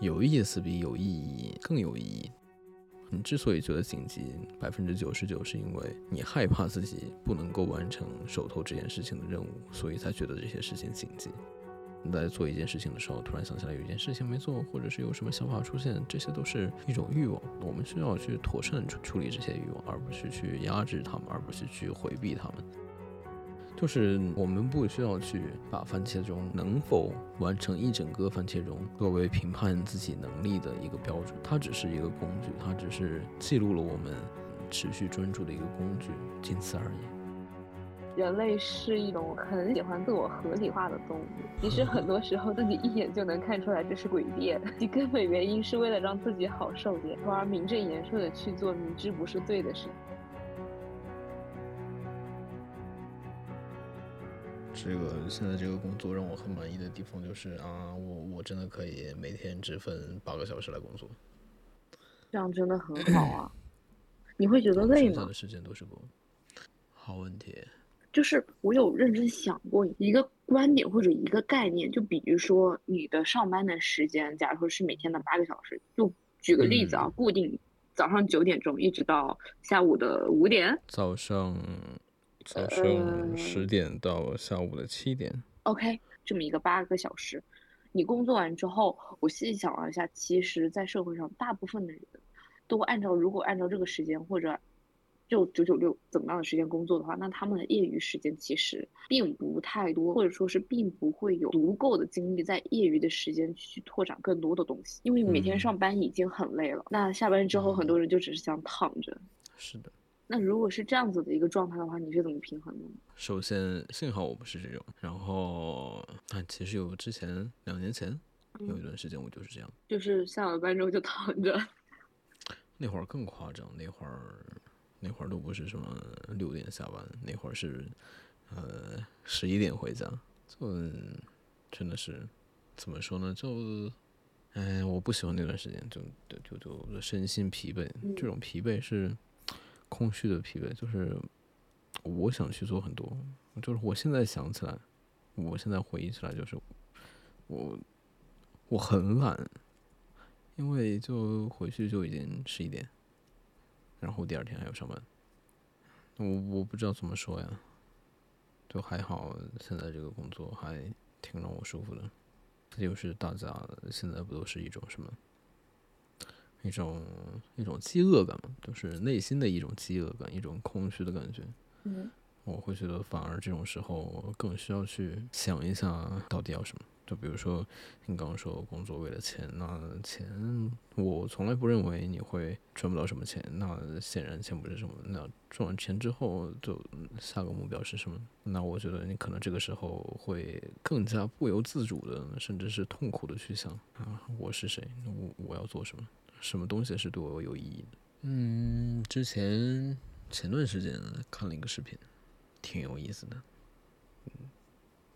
有意思比有意义更有意义。你之所以觉得紧急，百分之九十九是因为你害怕自己不能够完成手头这件事情的任务，所以才觉得这些事情紧急。你在做一件事情的时候，突然想起来有一件事情没做，或者是有什么想法出现，这些都是一种欲望。我们需要去妥善处处理这些欲望，而不是去压制他们，而不是去回避他们。就是我们不需要去把番茄钟能否完成一整个番茄钟作为评判自己能力的一个标准，它只是一个工具，它只是记录了我们持续专注的一个工具，仅此而已。人类是一种很喜欢自我合理化的动物，其实很多时候自己一眼就能看出来这是诡辩，其根本原因是为了让自己好受点，从而名正言顺的去做明知不是对的事。这个现在这个工作让我很满意的地方就是啊，我我真的可以每天只分八个小时来工作，这样真的很好啊。你会觉得累吗？的时间都是工。好问题。就是我有认真想过一个观点或者一个概念，就比如说你的上班的时间，假如说是每天的八个小时，就举个例子啊，固定早上九点钟一直到下午的五点，早上早上十点到下午的七点，OK，这么一个八个小时，你工作完之后，我细想了一下，其实，在社会上大部分的人都按照如果按照这个时间或者。就九九六怎么样的时间工作的话，那他们的业余时间其实并不太多，或者说是并不会有足够的精力在业余的时间去拓展更多的东西。因为每天上班已经很累了，那下班之后很多人就只是想躺着。是的。那如果是这样子的一个状态的话，你是怎么平衡的？首先，幸好我不是这种。然后，啊，其实有之前两年前有一段时间我就是这样，就是下了班之后就躺着。那会儿更夸张，那会儿。那会儿都不是什么六点下班，那会儿是，呃，十一点回家，就真的是怎么说呢？就，哎，我不喜欢那段时间，就就就就身心疲惫，这种疲惫是空虚的疲惫，就是我想去做很多，就是我现在想起来，我现在回忆起来，就是我我很懒，因为就回去就已经十一点。然后第二天还要上班，我我不知道怎么说呀，就还好，现在这个工作还挺让我舒服的。这就是大家现在不都是一种什么，一种一种饥饿感嘛，就是内心的一种饥饿感，一种空虚的感觉。嗯，我会觉得反而这种时候更需要去想一下到底要什么。就比如说，你刚刚说工作为了钱，那钱我从来不认为你会赚不到什么钱。那显然钱不是什么。那赚完钱之后，就下个目标是什么？那我觉得你可能这个时候会更加不由自主的，甚至是痛苦的去想啊，我是谁？我我要做什么？什么东西是对我有意义的？嗯，之前前段时间看了一个视频，挺有意思的。嗯，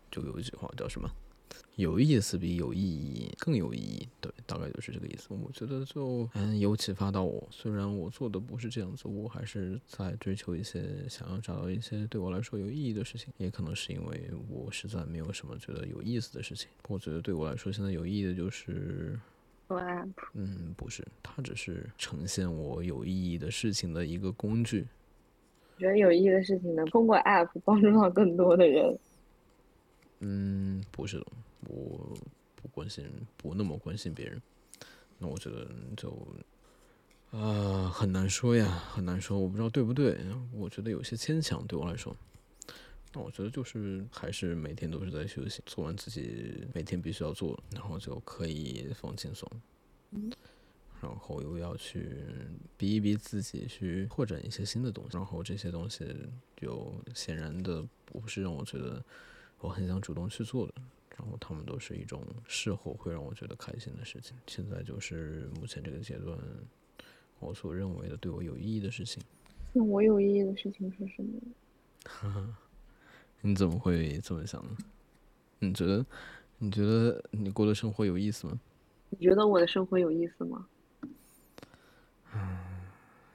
就有一句话叫什么？有意思比有意义更有意义，对，大概就是这个意思。我觉得就嗯有启发到我，虽然我做的不是这样子，我还是在追求一些想要找到一些对我来说有意义的事情。也可能是因为我实在没有什么觉得有意思的事情。我觉得对我来说现在有意义的就是做 app。嗯，不是，它只是呈现我有意义的事情的一个工具。觉得有意义的事情能通过 app 帮助到更多的人。嗯，不是的，我不关心，不那么关心别人。那我觉得就啊，很难说呀，很难说，我不知道对不对。我觉得有些牵强，对我来说。那我觉得就是还是每天都是在休息，做完自己每天必须要做，然后就可以放轻松。然后又要去逼一逼自己，去拓展一些新的东西。然后这些东西就显然的不是让我觉得。我很想主动去做的，然后他们都是一种事后会让我觉得开心的事情。现在就是目前这个阶段，我所认为的对我有意义的事情。那我有意义的事情是什么？你怎么会这么想呢？你觉得你觉得你过的生活有意思吗？你觉得我的生活有意思吗？嗯，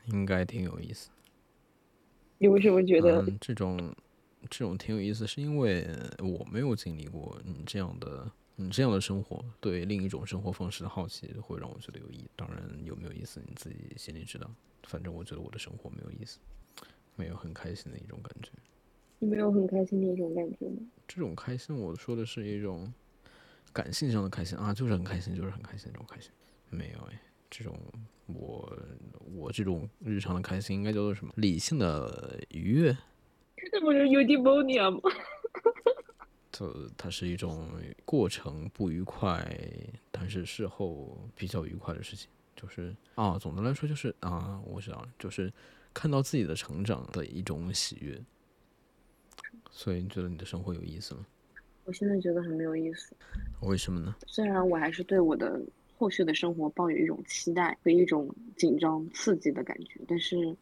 应该挺有意思。你为什么觉得这种？这种挺有意思，是因为我没有经历过你这样的你，这样的生活对另一种生活方式的好奇会让我觉得有意义。当然，有没有意思你自己心里知道。反正我觉得我的生活没有意思，没有很开心的一种感觉。你没有很开心的一种感觉吗？这种开心，我说的是一种感性上的开心啊，就是很开心，就是很开心这种开心。没有哎，这种我我这种日常的开心应该叫做什么？理性的愉悦。这不是 eudaimonia 吗？就它是一种过程不愉快，但是事后比较愉快的事情。就是啊，总的来说就是啊，我知道，就是看到自己的成长的一种喜悦。所以你觉得你的生活有意思吗？我现在觉得很没有意思。为什么呢？虽然我还是对我的后续的生活抱有一种期待和一种紧张刺激的感觉，但是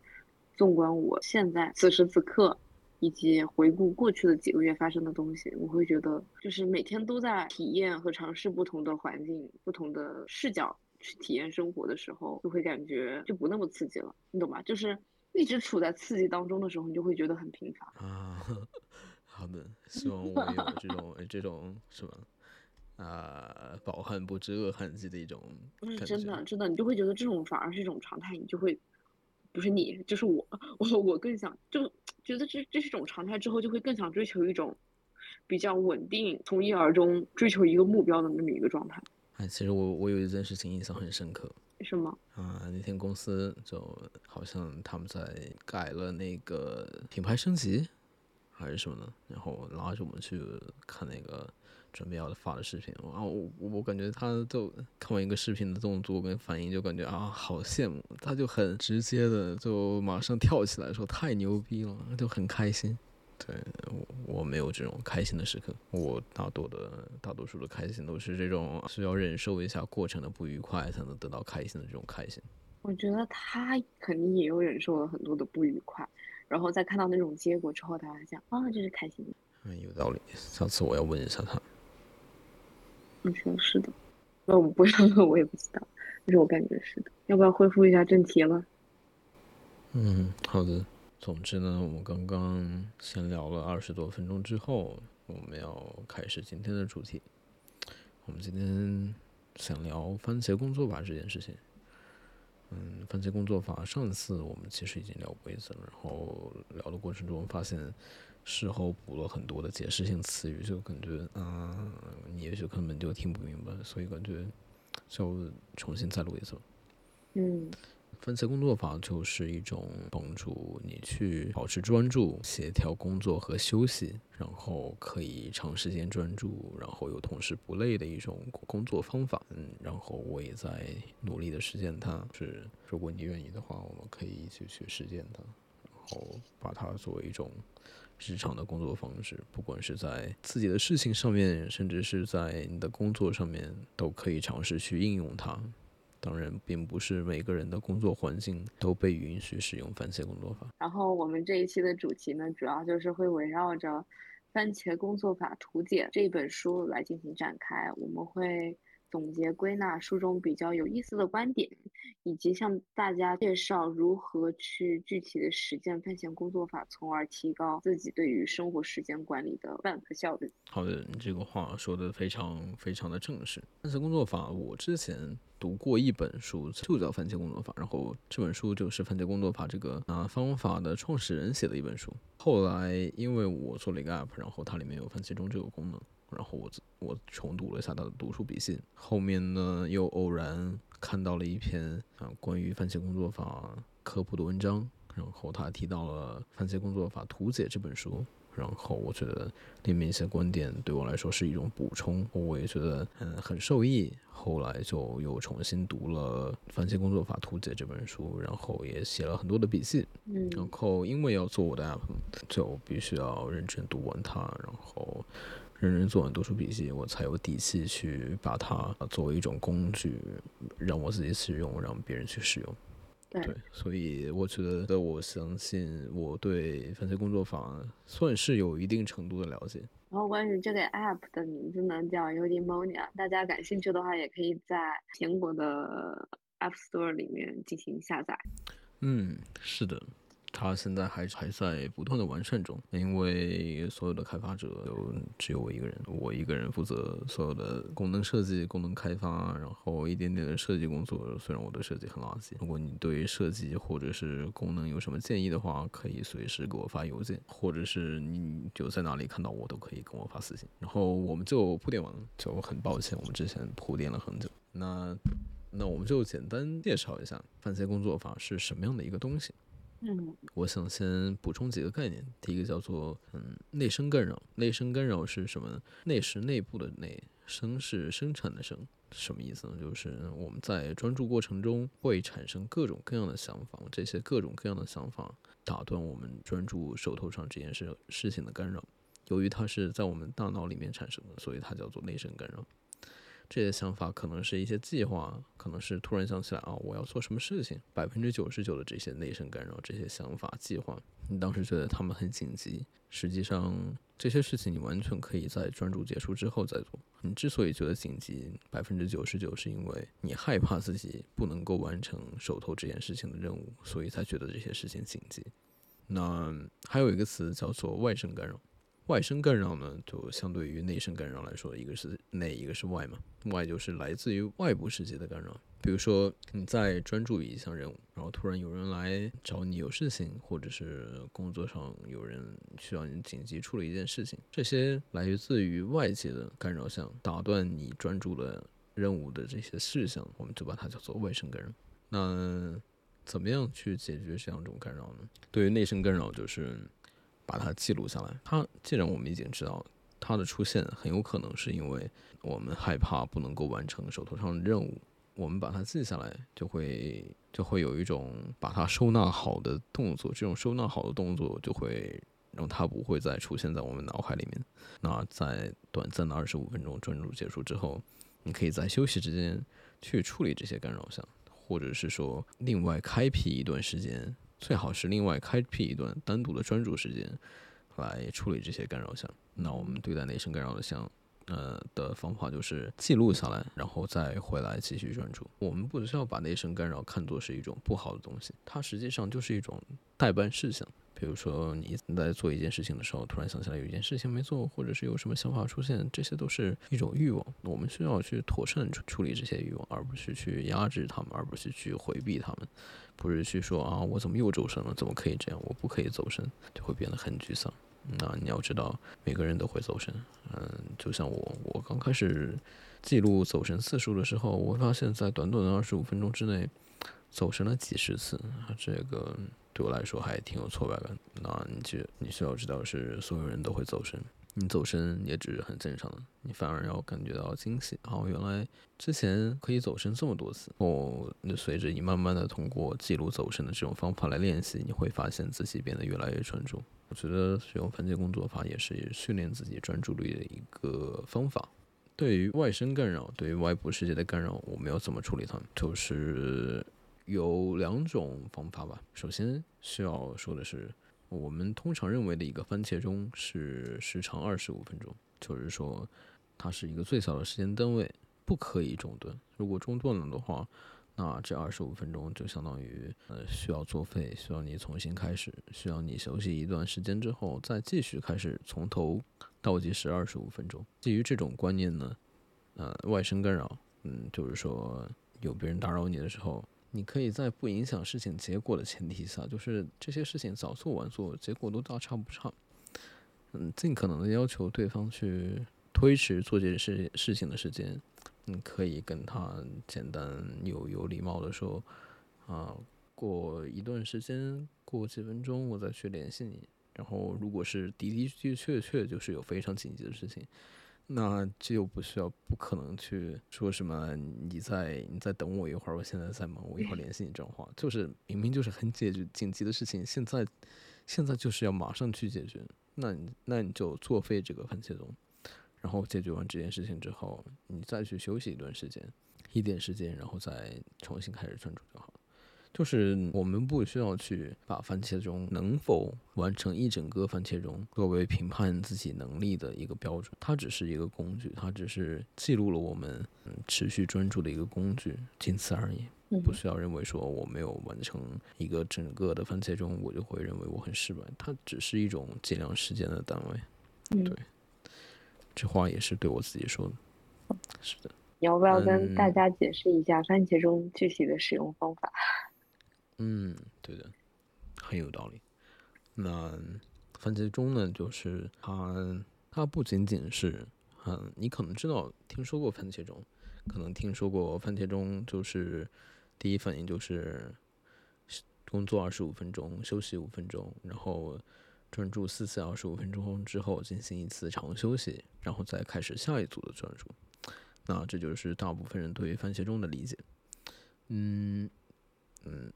纵观我现在此时此刻。以及回顾过去的几个月发生的东西，我会觉得就是每天都在体验和尝试不同的环境、不同的视角去体验生活的时候，就会感觉就不那么刺激了，你懂吧？就是一直处在刺激当中的时候，你就会觉得很平凡啊。好的，希望我有这种这种什么啊，饱汉不知饿汉饥的一种。不是真的，真的，你就会觉得这种反而是一种常态，你就会。不是你，就是我，我我更想就觉得这这是一种常态，之后就会更想追求一种比较稳定，从一而终追求一个目标的那么一个状态。哎，其实我我有一件事情印象很深刻。什么？啊，那天公司就好像他们在改了那个品牌升级，还是什么的，然后拉着我们去看那个。准备要发的视频，啊，我我感觉他就看完一个视频的动作跟反应，就感觉啊，好羡慕，他就很直接的就马上跳起来说太牛逼了，就很开心。对我我没有这种开心的时刻，我大多的大多数的开心都是这种需要忍受一下过程的不愉快才能得到开心的这种开心。我觉得他肯定也有忍受了很多的不愉快，然后在看到那种结果之后，他讲啊，这是开心的。嗯，有道理，下次我要问一下他。你说是的，那我不要问，我也不知道，但是我感觉是的。要不要恢复一下正题了？嗯，好的。总之呢，我们刚刚闲聊了二十多分钟之后，我们要开始今天的主题。我们今天想聊番茄工作法这件事情。嗯，番茄工作法上次我们其实已经聊过一次了，然后聊的过程中发现。事后补了很多的解释性词语，就感觉啊，你也许根本就听不明白，所以感觉就重新再录一次。嗯，番茄工作法就是一种帮助你去保持专注、协调工作和休息，然后可以长时间专注，然后又同时不累的一种工作方法。嗯，然后我也在努力的实践它。是，如果你愿意的话，我们可以一起去实践它，然后把它作为一种。日常的工作方式，不管是在自己的事情上面，甚至是在你的工作上面，都可以尝试去应用它。当然，并不是每个人的工作环境都被允许使用番茄工作法。然后，我们这一期的主题呢，主要就是会围绕着《番茄工作法图解》这一本书来进行展开。我们会。总结归纳书中比较有意思的观点，以及向大家介绍如何去具体的实践番茄工作法，从而提高自己对于生活时间管理的办法效率。好的，你这个话说的非常非常的正式。番茄工作法，我之前读过一本书，就叫《番茄工作法》，然后这本书就是番茄工作法这个啊方法的创始人写的一本书。后来因为我做了一个 app，然后它里面有番茄钟这个功能。然后我我重读了一下他的读书笔记，后面呢又偶然看到了一篇啊关于番茄工作法科普的文章，然后他提到了《番茄工作法图解》这本书，然后我觉得里面一些观点对我来说是一种补充，我也觉得嗯很受益，后来就又重新读了《番茄工作法图解》这本书，然后也写了很多的笔记，嗯，然后因为要做我的 app，就必须要认真读完它，然后。认真做完读书笔记，我才有底气去把它作为一种工具，让我自己使用，让别人去使用。对，所以我觉得，我相信我对番茄工作坊算是有一定程度的了解。然后关于这个 app 的名字呢，叫 Udimonia，大家感兴趣的话，也可以在苹果的 App Store 里面进行下载。嗯，是的。它现在还还在不断的完善中，因为所有的开发者都只有我一个人，我一个人负责所有的功能设计、功能开发，然后一点点的设计工作。虽然我的设计很垃圾，如果你对设计或者是功能有什么建议的话，可以随时给我发邮件，或者是你就在哪里看到我都可以跟我发私信。然后我们就铺垫完，就很抱歉，我们之前铺垫了很久。那那我们就简单介绍一下番茄工作法是什么样的一个东西。我想先补充几个概念。第一个叫做嗯内生干扰，内生干扰是什么？内是内部的内，生是生产的生，什么意思呢？就是我们在专注过程中会产生各种各样的想法，这些各种各样的想法打断我们专注手头上这件事事情的干扰。由于它是在我们大脑里面产生的，所以它叫做内生干扰。这些想法可能是一些计划，可能是突然想起来啊，我要做什么事情。百分之九十九的这些内生干扰，这些想法、计划，你当时觉得他们很紧急，实际上这些事情你完全可以在专注结束之后再做。你之所以觉得紧急，百分之九十九是因为你害怕自己不能够完成手头这件事情的任务，所以才觉得这些事情紧急。那还有一个词叫做外生干扰。外生干扰呢，就相对于内生干扰来说，一个是内，一个是外嘛。外就是来自于外部世界的干扰，比如说你在专注于一项任务，然后突然有人来找你有事情，或者是工作上有人需要你紧急处理一件事情，这些来自于外界的干扰项，打断你专注的任务的这些事项，我们就把它叫做外生干扰。那怎么样去解决这样一种干扰呢？对于内生干扰，就是。把它记录下来。它既然我们已经知道它的出现很有可能是因为我们害怕不能够完成手头上的任务，我们把它记下来，就会就会有一种把它收纳好的动作。这种收纳好的动作就会让它不会再出现在我们脑海里面。那在短暂的二十五分钟专注结束之后，你可以在休息之间去处理这些干扰项，或者是说另外开辟一段时间。最好是另外开辟一段单独的专注时间，来处理这些干扰项。那我们对待内生干扰的项，呃的方法就是记录下来，然后再回来继续专注。我们不需要把内生干扰看作是一种不好的东西，它实际上就是一种代办事项。比如说你在做一件事情的时候，突然想起来有一件事情没做，或者是有什么想法出现，这些都是一种欲望。我们需要去妥善处处理这些欲望，而不是去压制他们，而不是去回避他们，不是去说啊，我怎么又走神了？怎么可以这样？我不可以走神，就会变得很沮丧。那你要知道，每个人都会走神。嗯，就像我，我刚开始记录走神次数的时候，我发现，在短短的二十五分钟之内，走神了几十次。这个。对我来说还挺有挫败感。那你就你需要知道是所有人都会走神，你走神也只是很正常的。你反而要感觉到惊喜，哦，原来之前可以走神这么多次。哦，那随着你慢慢的通过记录走神的这种方法来练习，你会发现自己变得越来越专注。我觉得使用番茄工作法也是训练自己专注力的一个方法。对于外生干扰，对于外部世界的干扰，我们要怎么处理它？就是。有两种方法吧。首先需要说的是，我们通常认为的一个番茄钟是时长二十五分钟，就是说它是一个最小的时间单位，不可以中断。如果中断了的话，那这二十五分钟就相当于呃需要作废，需要你重新开始，需要你休息一段时间之后再继续开始从头倒计时二十五分钟。基于这种观念呢，呃，外生干扰，嗯，就是说有别人打扰你的时候。你可以在不影响事情结果的前提下，就是这些事情早做晚做，结果都大差不差。嗯，尽可能的要求对方去推迟做这件事事情的时间。你可以跟他简单有有礼貌的说，啊，过一段时间，过几分钟我再去联系你。然后，如果是的的确确确就是有非常紧急的事情。那这又不需要，不可能去说什么你在你再等我一会儿，我现在在忙，我一会儿联系你这种话，就是明明就是很解决紧急的事情，现在现在就是要马上去解决，那你那你就作废这个番茄钟，然后解决完这件事情之后，你再去休息一段时间，一点时间，然后再重新开始专注就好。就是我们不需要去把番茄钟能否完成一整个番茄钟作为评判自己能力的一个标准，它只是一个工具，它只是记录了我们嗯持续专注的一个工具，仅此而已。不需要认为说我没有完成一个整个的番茄钟，我就会认为我很失败。它只是一种计量时间的单位。对，这话也是对我自己说的。是的。你要不要跟大家解释一下番茄钟具体的使用方法？嗯，嗯对的，很有道理。那番茄钟呢，就是它，它不仅仅是，嗯，你可能知道听说过番茄钟，可能听说过番茄钟就是。第一反应就是工作二十五分钟，休息五分钟，然后专注四次二十五分钟之后进行一次长休息，然后再开始下一组的专注。那这就是大部分人对于番茄钟的理解。嗯嗯，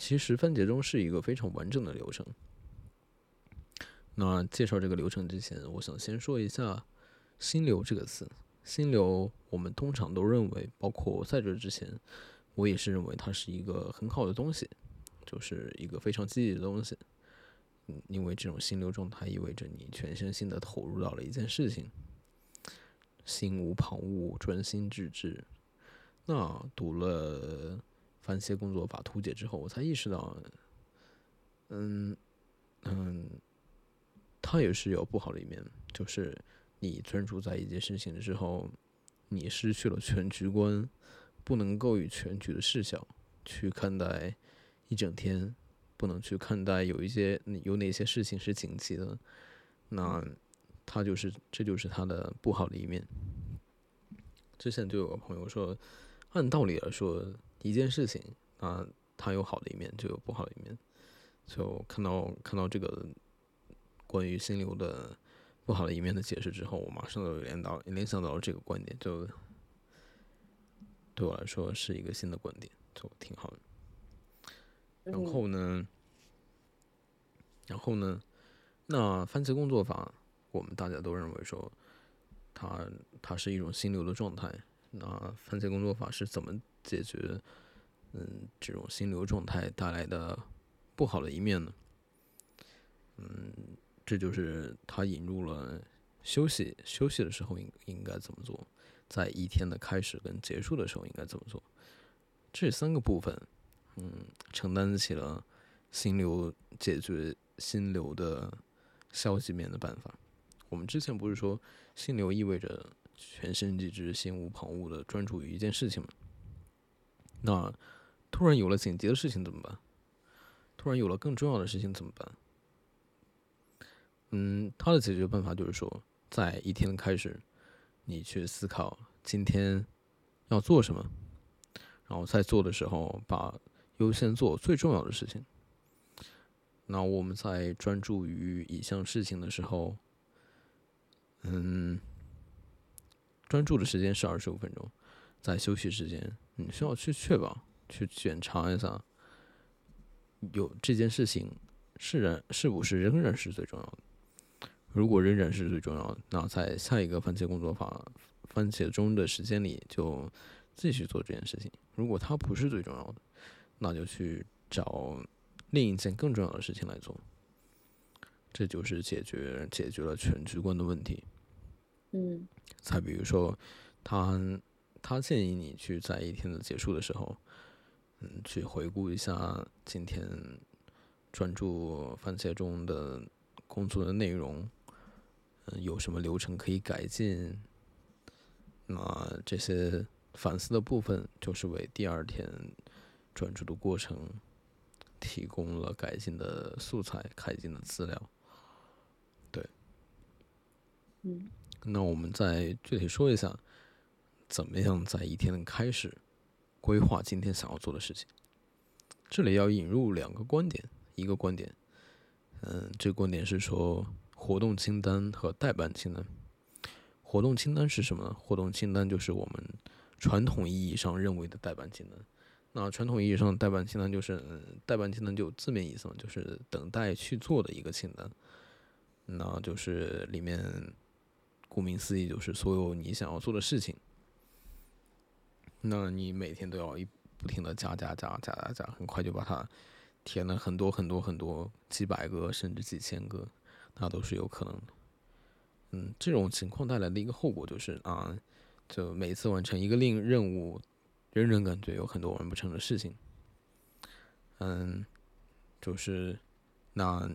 其实番茄钟是一个非常完整的流程。那介绍这个流程之前，我想先说一下“心流”这个词。心流，我们通常都认为，包括在这之前。我也是认为它是一个很好的东西，就是一个非常积极的东西。嗯，因为这种心流状态意味着你全身心的投入到了一件事情，心无旁骛，专心致志。那读了《番茄工作法图解》之后，我才意识到，嗯嗯，它也是有不好的一面，就是你专注在一件事情之后，你失去了全局观。不能够以全局的视角去看待一整天，不能去看待有一些有哪些事情是紧急的，那他就是这就是他的不好的一面。之前就有个朋友说，按道理来说，一件事情啊，它有好的一面，就有不好的一面。就看到看到这个关于心流的不好的一面的解释之后，我马上就联到联想到了这个观点，就。对我来说是一个新的观点，就挺好的。然后呢，然后呢，那番茄工作法，我们大家都认为说，它它是一种心流的状态。那番茄工作法是怎么解决嗯这种心流状态带来的不好的一面呢？嗯，这就是他引入了休息，休息的时候应应该怎么做。在一天的开始跟结束的时候应该怎么做？这三个部分，嗯，承担起了心流解决心流的消极面的办法。我们之前不是说心流意味着全身致志、心无旁骛的专注于一件事情吗？那突然有了紧急的事情怎么办？突然有了更重要的事情怎么办？嗯，他的解决办法就是说，在一天的开始。你去思考今天要做什么，然后在做的时候把优先做最重要的事情。那我们在专注于一项事情的时候，嗯，专注的时间是二十五分钟，在休息时间，你需要去确保、去检查一下，有这件事情是然是不是仍然是最重要的。如果仍然是最重要的，那在下一个番茄工作法番茄钟的时间里就继续做这件事情。如果它不是最重要的，那就去找另一件更重要的事情来做。这就是解决解决了全局观的问题。嗯。再比如说，他他建议你去在一天的结束的时候，嗯，去回顾一下今天专注番茄中的工作的内容。嗯有什么流程可以改进？那这些反思的部分，就是为第二天专注的过程提供了改进的素材、改进的资料。对，嗯，那我们再具体说一下，怎么样在一天的开始规划今天想要做的事情。这里要引入两个观点，一个观点，嗯，这个观点是说。活动清单和代办清单。活动清单是什么呢？活动清单就是我们传统意义上认为的代办清单。那传统意义上的代办清单就是，代办清单就字面意思嘛，就是等待去做的一个清单。那就是里面，顾名思义就是所有你想要做的事情。那你每天都要一不停的加加加加加加，很快就把它填了很多很多很多几百个甚至几千个，那都是有可能的。嗯，这种情况带来的一个后果就是啊，就每次完成一个令任务，人人感觉有很多完不成的事情。嗯，就是那，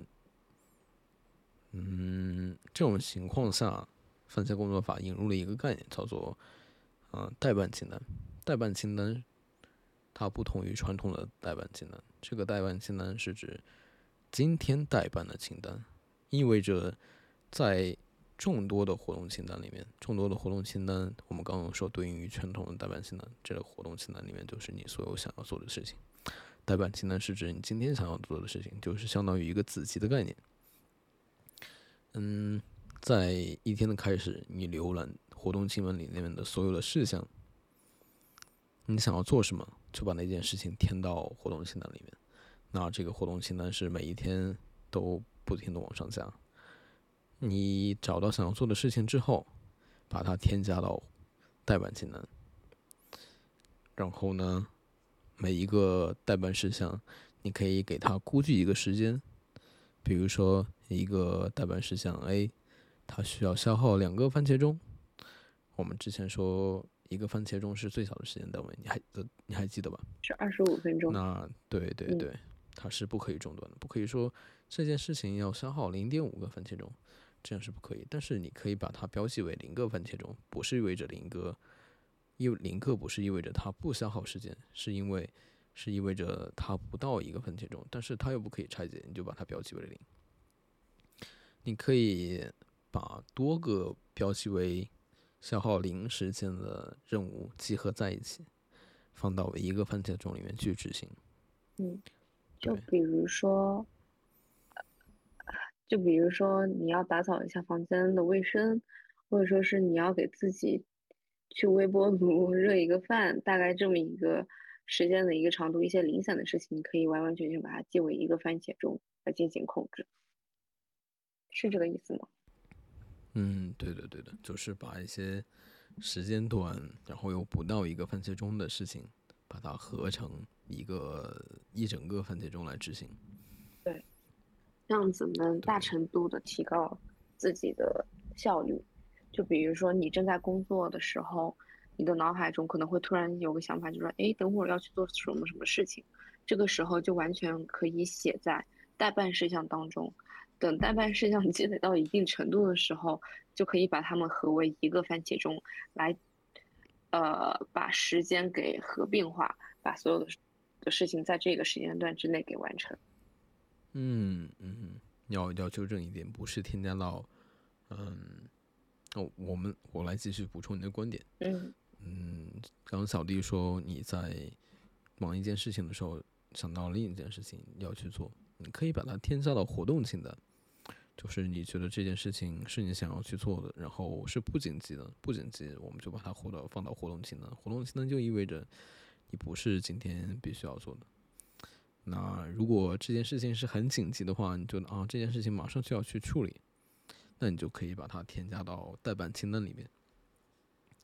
嗯，这种情况下，番茄工作法引入了一个概念，叫做啊代办清单。代办清单它不同于传统的代办清单，这个代办清单是指今天代办的清单，意味着在众多的活动清单里面，众多的活动清单，我们刚刚说对应于传统的代办清单，这个活动清单里面就是你所有想要做的事情。代办清单是指你今天想要做的事情，就是相当于一个子集的概念。嗯，在一天的开始，你浏览活动清单里面的所有的事项，你想要做什么，就把那件事情填到活动清单里面。那这个活动清单是每一天都不停的往上加。你找到想要做的事情之后，把它添加到代办清单，然后呢？每一个代办事项，你可以给它估计一个时间，比如说一个代办事项 A，它需要消耗两个番茄钟。我们之前说一个番茄钟是最小的时间单位，你还你还记得吧？是二十五分钟。那对对对，它是不可以中断的，不可以说这件事情要消耗零点五个番茄钟，这样是不可以。但是你可以把它标记为零个番茄钟，不是意味着零个。因为零个不是意味着它不消耗时间，是因为是意味着它不到一个番茄钟，但是它又不可以拆解，你就把它标记为零。你可以把多个标记为消耗零时间的任务集合在一起，放到一个番茄钟里面去执行。嗯，就比如说，就比如说你要打扫一下房间的卫生，或者说是你要给自己。去微波炉热一个饭，大概这么一个时间的一个长度，一些零散的事情，你可以完完全全把它记为一个番茄钟来进行控制，是这个意思吗？嗯，对的，对的，就是把一些时间短，然后又不到一个番茄钟的事情，把它合成一个一整个番茄钟来执行。对，这样子能大程度的提高自己的效率。就比如说，你正在工作的时候，你的脑海中可能会突然有个想法，就说：“哎，等会儿要去做什么什么事情。”这个时候就完全可以写在待办事项当中。等代办事项积累到一定程度的时候，就可以把它们合为一个番茄钟，来，呃，把时间给合并化，把所有的的事情在这个时间段之内给完成。嗯嗯，要要纠正一点，不是添加到，嗯。哦，我们我来继续补充你的观点。嗯嗯，刚刚小弟说你在忙一件事情的时候想到另一件事情要去做，你可以把它添加到活动清单，就是你觉得这件事情是你想要去做的，然后是不紧急的，不紧急我们就把它活到放到活动清单。活动清单就意味着你不是今天必须要做的。那如果这件事情是很紧急的话，你就啊这件事情马上就要去处理。那你就可以把它添加到代办清单里面，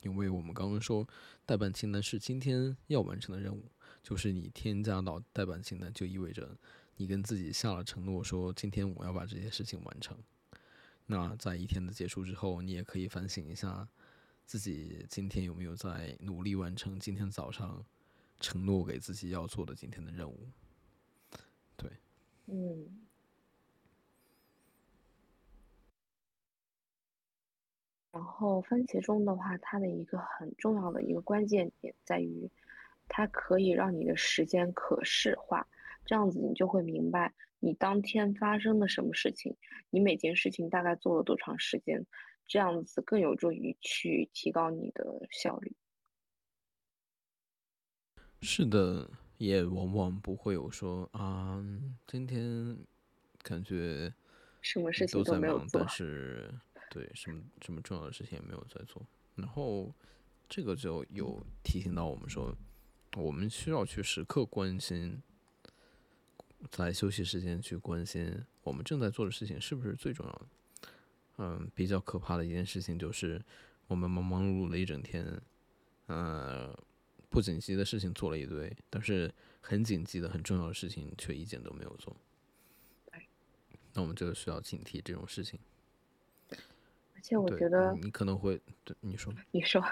因为我们刚刚说代办清单是今天要完成的任务，就是你添加到代办清单，就意味着你跟自己下了承诺，说今天我要把这些事情完成。那在一天的结束之后，你也可以反省一下自己今天有没有在努力完成今天早上承诺给自己要做的今天的任务。对，嗯。然后番茄钟的话，它的一个很重要的一个关键点在于，它可以让你的时间可视化，这样子你就会明白你当天发生了什么事情，你每件事情大概做了多长时间，这样子更有助于去提高你的效率。是的，也往往不会有说啊，今天感觉什么事情都没有做，但是。对，什么什么重要的事情也没有在做，然后这个就有提醒到我们说，我们需要去时刻关心，在休息时间去关心我们正在做的事情是不是最重要的。嗯，比较可怕的一件事情就是，我们忙忙碌碌了一整天，呃，不紧急的事情做了一堆，但是很紧急的、很重要的事情却一件都没有做。那我们就需要警惕这种事情。而且我觉得，你可能会对你说，你说，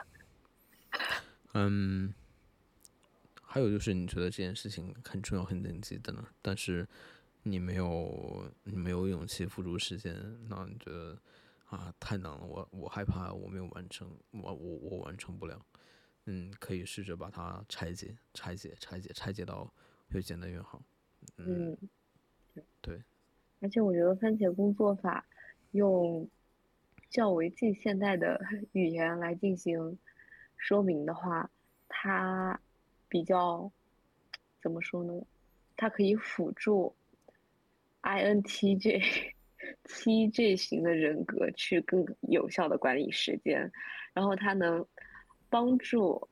嗯，还有就是你觉得这件事情很重要、很紧急的呢，但是你没有你没有勇气付出时间，那你觉得啊太难了，我我害怕我没有完成，我我我完成不了。嗯，可以试着把它拆解、拆解、拆解、拆解到越简单越好。嗯，嗯，对，而且我觉得番茄工作法用较为近现代的 语言来进行说明的话，它比较怎么说呢？它可以辅助 INTJ 七 J 型的人格去更有效的管理时间，然后它能帮助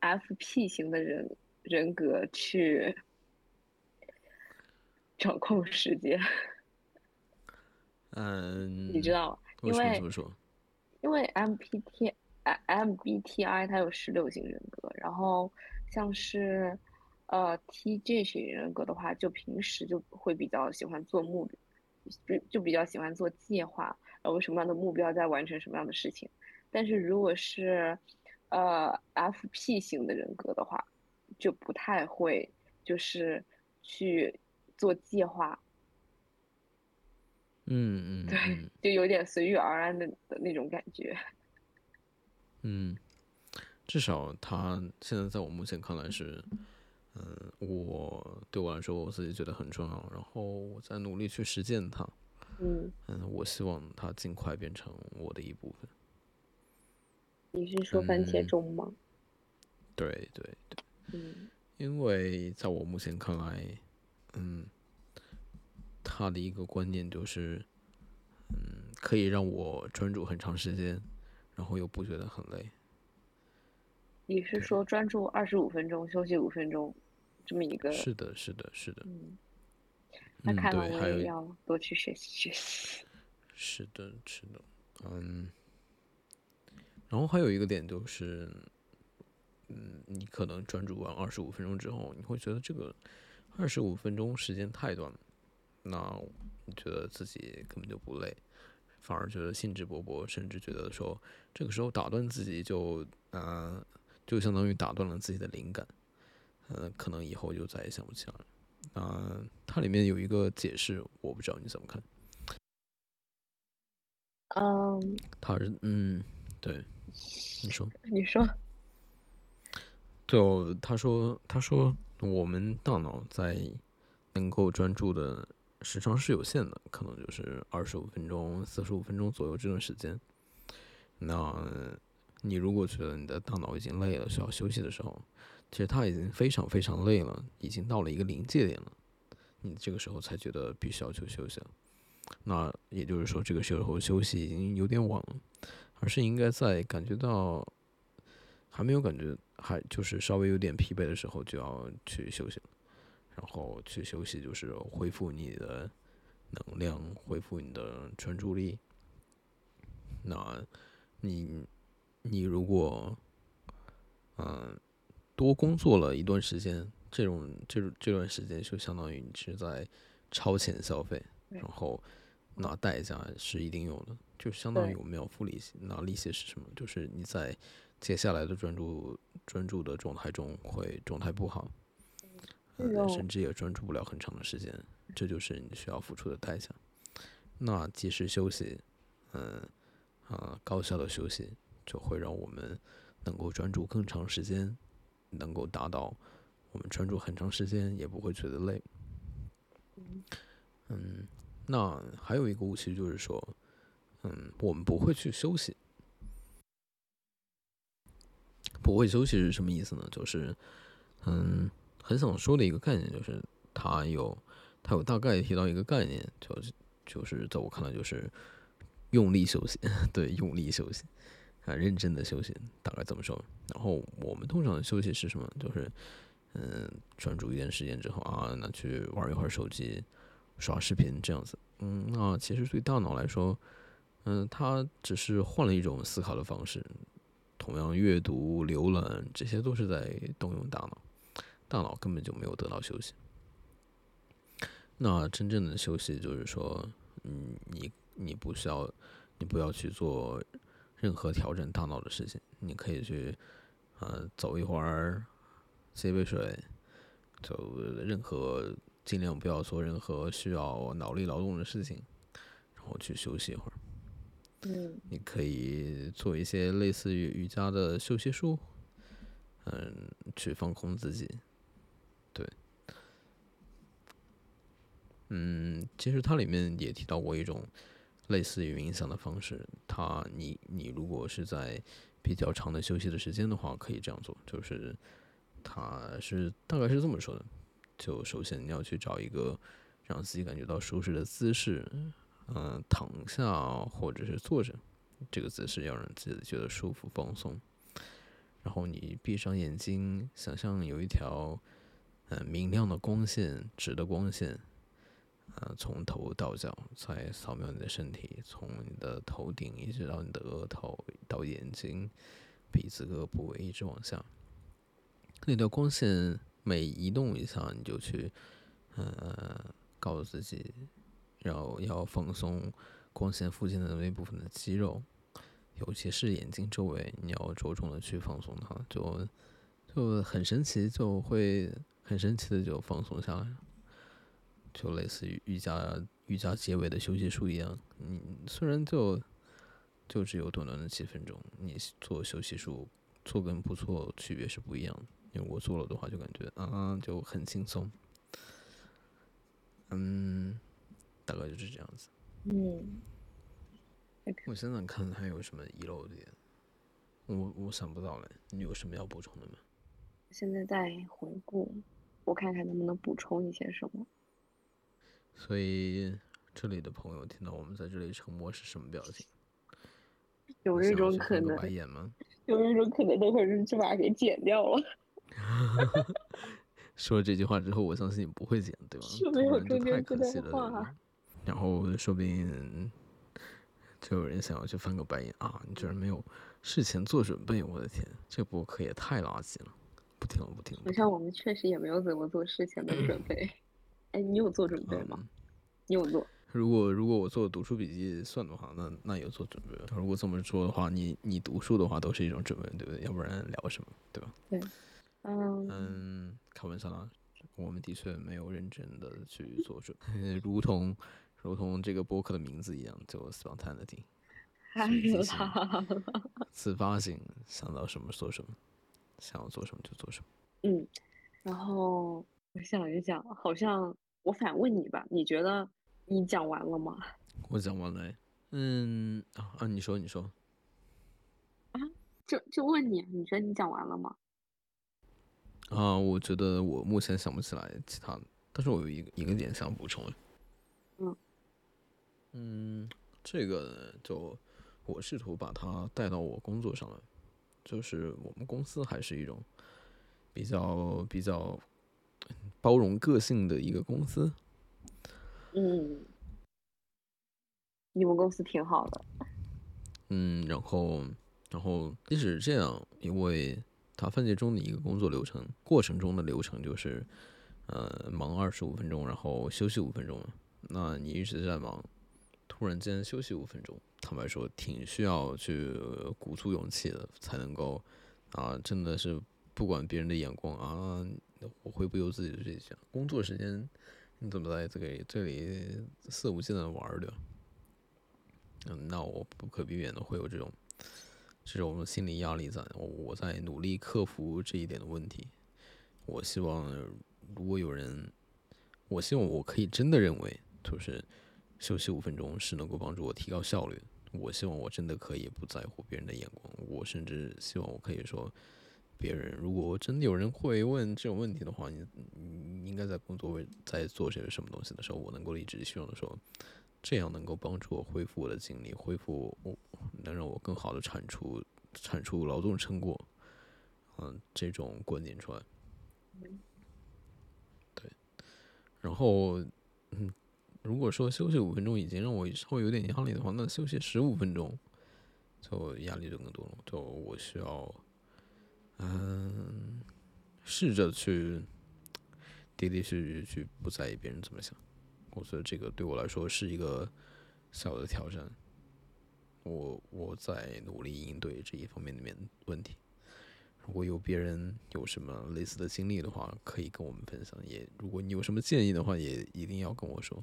FP 型的人人格去 掌控时间。嗯，你知道因为这么说？因为 MPT 呃 MBTI 它有十六型人格，然后像是呃 TJ 型人格的话，就平时就会比较喜欢做目就就比较喜欢做计划，然后什么样的目标在完成什么样的事情。但是如果是呃 FP 型的人格的话，就不太会就是去做计划，嗯嗯对嗯，就有点随遇而安的的那种感觉。嗯，至少他现在在我目前看来是，嗯，我对我来说我自己觉得很重要，然后我在努力去实践它。嗯，嗯，我希望它尽快变成我的一部分。你是说番茄嗯钟吗？对对对，嗯因为在我目前看来，嗯，他的一个观念就是，嗯，可以让我专注很长时间，然后又不觉得很累。你是说专注二十五分钟，休息五分钟，这么一个？是的，是的，是的。嗯，那嗯，看来我也要多去学习学习。是的，是的，嗯，然后还有一个点就是，嗯，你可能专注完二十五分钟之后，你会觉得这个二十五分钟时间太短了，那你觉得自己根本就不累，反而觉得兴致勃勃，甚至觉得说这个时候打断自己就，呃，就相当于打断了自己的灵感，呃，可能以后就再也想不起来了。那、它里面有一个解释，我不知道你怎么看。嗯，他是嗯，对，你说，你说，对哦，他说，他说我们大脑在能够专注的时长是有限的，可能就是二十五分钟、四十五分钟左右这段时间。那你如果觉得你的大脑已经累了，需要休息的时候，其实他已经非常非常累了，已经到了一个临界点了，你这个时候才觉得必须要去休息了。那也就是说，这个时候休息已经有点晚了，而是应该在感觉到还没有感觉，还就是稍微有点疲惫的时候就要去休息了。然后去休息就是恢复你的能量，恢复你的专注力。那你你如果嗯、多工作了一段时间，这种这种这段时间就相当于你是在超前消费，然后拿代价是一定有的，就相当于我们要付利息。拿利息是什么？就是你在接下来的专注专注的状态中会状态不好，呃，甚至也专注不了很长的时间，这就是你需要付出的代价。那及时休息，嗯啊、高效的休息就会让我们能够专注更长时间，能够达到我们专注很长时间也不会觉得累。嗯，那还有一个误区就是说，嗯，我们不会去休息。不会休息是什么意思呢？就是，嗯，很想说的一个概念就是，它有，它有大概提到一个概念，就是就是在我看来就是用力休息，对，用力休息，啊，认真的休息，大概怎么说。然后我们通常的休息是什么？就是，嗯，专注一点时间之后啊，那去玩一会儿手机，刷视频这样子。嗯，那其实对大脑来说，嗯，它只是换了一种思考的方式，同样阅读、浏览，这些都是在动用大脑，大脑根本就没有得到休息。那真正的休息就是说，嗯，你你不需要，你不要去做任何调整大脑的事情，你可以去，呃，走一会儿，接杯水，就任何尽量不要做任何需要脑力劳动的事情，然后去休息一会儿。嗯你可以做一些类似于瑜伽的休息术，嗯，去放空自己。对，嗯，其实它里面也提到过一种类似于冥想的方式。它，你你如果是在比较长的休息的时间的话，可以这样做，就是它是大概是这么说的：就首先你要去找一个让自己感觉到舒适的姿势，嗯、躺下或者是坐着，这个姿势要让自己觉得舒服放松。然后你闭上眼睛，想象有一条嗯、明亮的光线，直的光线，呃，从头到脚在扫描你的身体，从你的头顶一直到你的额头，到眼睛、鼻子各个部位一直往下。那条光线每移动一下，你就去呃告诉自己要要放松光线附近的那部分的肌肉，尤其是眼睛周围，你要着重的去放松它，就就很神奇，就会很神奇的就放松下来了，就类似于瑜伽瑜伽结尾的休息术一样。你虽然就就只有短短的几分钟，你做休息术做跟不做区别是不一样的。因为我做了的话，就感觉啊就很轻松，嗯，大概就是这样子。嗯，我想想看还有什么遗漏的点，我我想不到了。你有什么要补充的吗？现在在回顾，我看看能不能补充一些什么。所以这里的朋友听到我们在这里沉默是什么表情？有一种可能，白眼吗？有一种可能，等会儿就把它给剪掉了，说了这句话之后，我相信你不会剪，对吧？是没有中间这段话吧？然后说不定就有人想要去翻个白眼啊！你居然没有事前做准备，我的天，这播客也太垃圾了！不听了，不听了。不听了好像我们确实也没有怎么做事前的准备。哎，你有做准备吗？嗯你有做？如果如果我做读书笔记算的话，那那有做准备。如果这么说的话，你你读书的话都是一种准备，对不对？要不然聊什么，对吧？嗯，嗯，开玩笑啦，我们的确没有认真的去做准备，如同如同这个播客的名字一样，就 spontaneity。自发性，想到什么做什么，想要做什么就做什么。嗯，然后我想一想，好像我反问你吧，你觉得你讲完了吗？我讲完了，嗯啊啊，你说你说，啊就就问你，你觉得你讲完了吗？啊，我觉得我目前想不起来其他的，但是我有一个一个点想补充。嗯嗯，这个就我试图把它带到我工作上来，就是我们公司还是一种比较比较包容个性的一个公司。嗯，你们公司挺好的。嗯，然后然后即使这样，因为他分界中的一个工作流程过程中的流程就是，呃，忙二十五分钟，然后休息五分钟。那你一直在忙，突然间休息五分钟，坦白说挺需要去呃鼓足勇气的，才能够啊，真的是不管别人的眼光啊，我会不由自己的去想，工作时间你怎么在这个这里肆无忌惮的玩儿对吧？嗯，那我不可避免的会有这种这种心理压力在，我我在努力克服这一点的问题。我希望如果有人，我希望我可以真的认为，就是休息五分钟是能够帮助我提高效率。我希望我真的可以不在乎别人的眼光，我甚至希望我可以说，别人如果真的有人会问这种问题的话，你你应该在工作位在做些什么东西的时候，我能够理直气壮的说，这样能够帮助我恢复我的精力，恢复我能让我更好的产出产出劳动成果，嗯，这种观点出来。对，然后嗯，如果说休息五分钟已经让我稍微有点压力的话，那休息十五分钟就压力就更多了。就我需要，嗯，试着去的的确确去不在意别人怎么想。我觉得这个对我来说是一个小的挑战。我我在努力应对这一方面的面问题。如果有别人有什么类似的经历的话，可以跟我们分享。也如果你有什么建议的话，也一定要跟我说。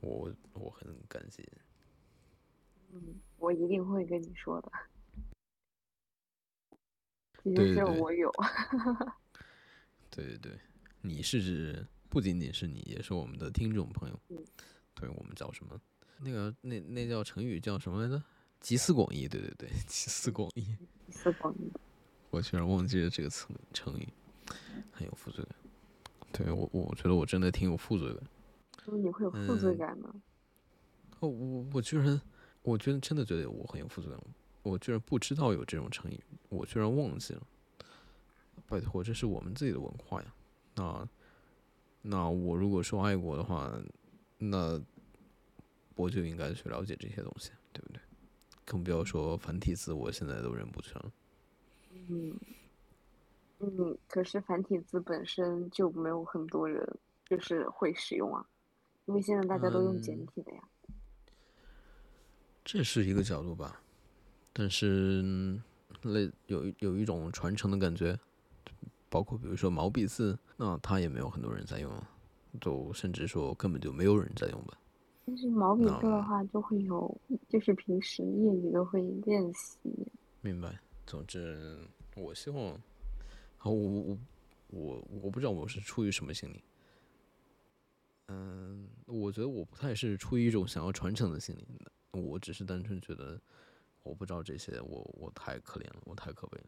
我我很感激。嗯，我一定会跟你说的。对我有。对对对，你是指不仅仅是你，也是我们的听众朋友。嗯。对我们叫什么？那个那那叫成语叫什么来着？集思广益。对对对，集思广益。集思广益。我居然忘记了这个词成语，很有负罪感。对我，我觉得我真的挺有负罪感。你会有负罪感呢？哦，我我居然，我觉得真的觉得我很有负罪感。我居然不知道有这种成语，我居然忘记了。拜托，这是我们自己的文化呀。那那我如果说爱国的话，那。我就应该去了解这些东西，对不对？更不要说繁体字，我现在都认不全了。嗯嗯，可是繁体字本身就没有很多人就是会使用啊，因为现在大家都用简体的呀。这是一个角度吧，但是类有有一种传承的感觉，包括比如说毛笔字，那它也没有很多人在用，就甚至说根本就没有人在用吧。但是毛笔字的话，就会有，就是平时业余都会练习。明白。总之，我希望，好，我我我我不知道我是出于什么心理。嗯，我觉得我不太是出于一种想要传承的心理，我只是单纯觉得，我不知道这些，我我太可怜了，我太可悲了。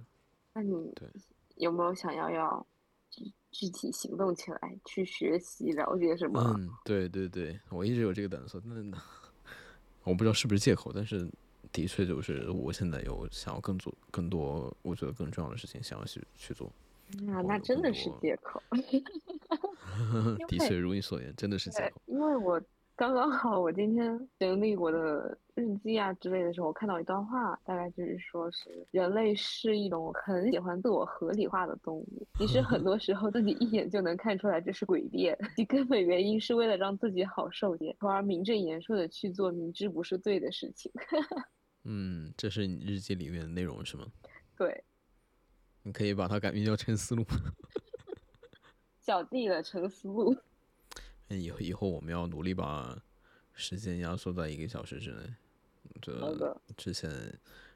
那你对有没有想要要？具具体行动起来，去学习了解什么？嗯，对对对，我一直有这个打算。那 我不知道是不是借口，但是的确就是我现在有想要更做更多，我觉得更重要的事情想要去去做。啊那真的是借口。的确，如你所言，真的是借口。因为我。刚刚好，我今天整理我的日记啊之类的时候，我看到一段话，大概就是说是人类是一种很喜欢自我合理化的动物，其实很多时候自己一眼就能看出来这是诡辩，其根本原因是为了让自己好受点，从而名正言顺的去做明知不是对的事情。嗯，这是你日记里面的内容是吗？对。你可以把它改名叫陈思路。小弟的陈思路。以后以后我们要努力把时间压缩在一个小时之内。这之前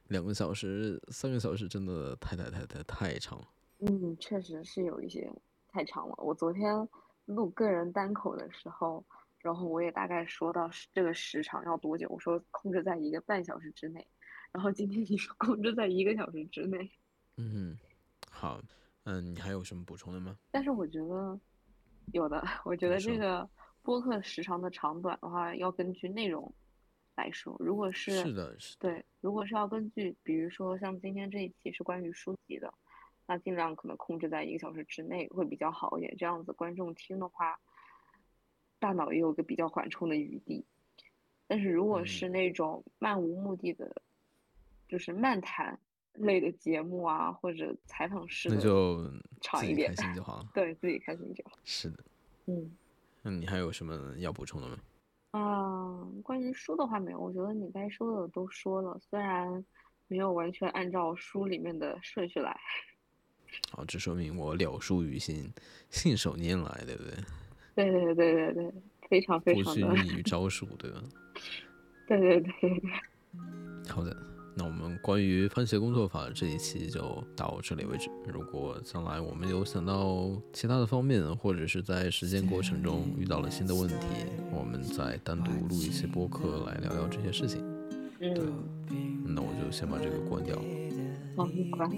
两个小时、三个小时真的太太太太太长了。嗯，确实是有一些太长了。我昨天录个人单口的时候，然后我也大概说到这个时长要多久，我说控制在一个半小时之内。然后今天你说控制在一个小时之内。嗯，好，嗯，你还有什么补充的吗？但是我觉得。有的，我觉得这个播客时长的长短的话，要根据内容来说。如果是是的，是对，如果是要根据，比如说像今天这一期是关于书籍的，那尽量可能控制在一个小时之内会比较好一点。这样子观众听的话，大脑也有个比较缓冲的余地。但是如果是那种漫无目的的，就是漫谈。类的节目啊，或者采访式的，那就长一点，开心就好了。对自己开心就好。是的，嗯。那你还有什么要补充的吗？啊，关于书的话没有，我觉得你该说的都说了，虽然没有完全按照书里面的顺序来。好，这说明我了书于心，信手拈来，对不对？对对对对对，非常非常的。不拘泥于招数，对吧？对对对对对。好的。关于番茄工作法这一期就到这里为止。如果将来我们有想到其他的方面，或者是在实践过程中遇到了新的问题，我们再单独录一期播客来聊聊这些事情。对，那我就先把这个关掉。好，关。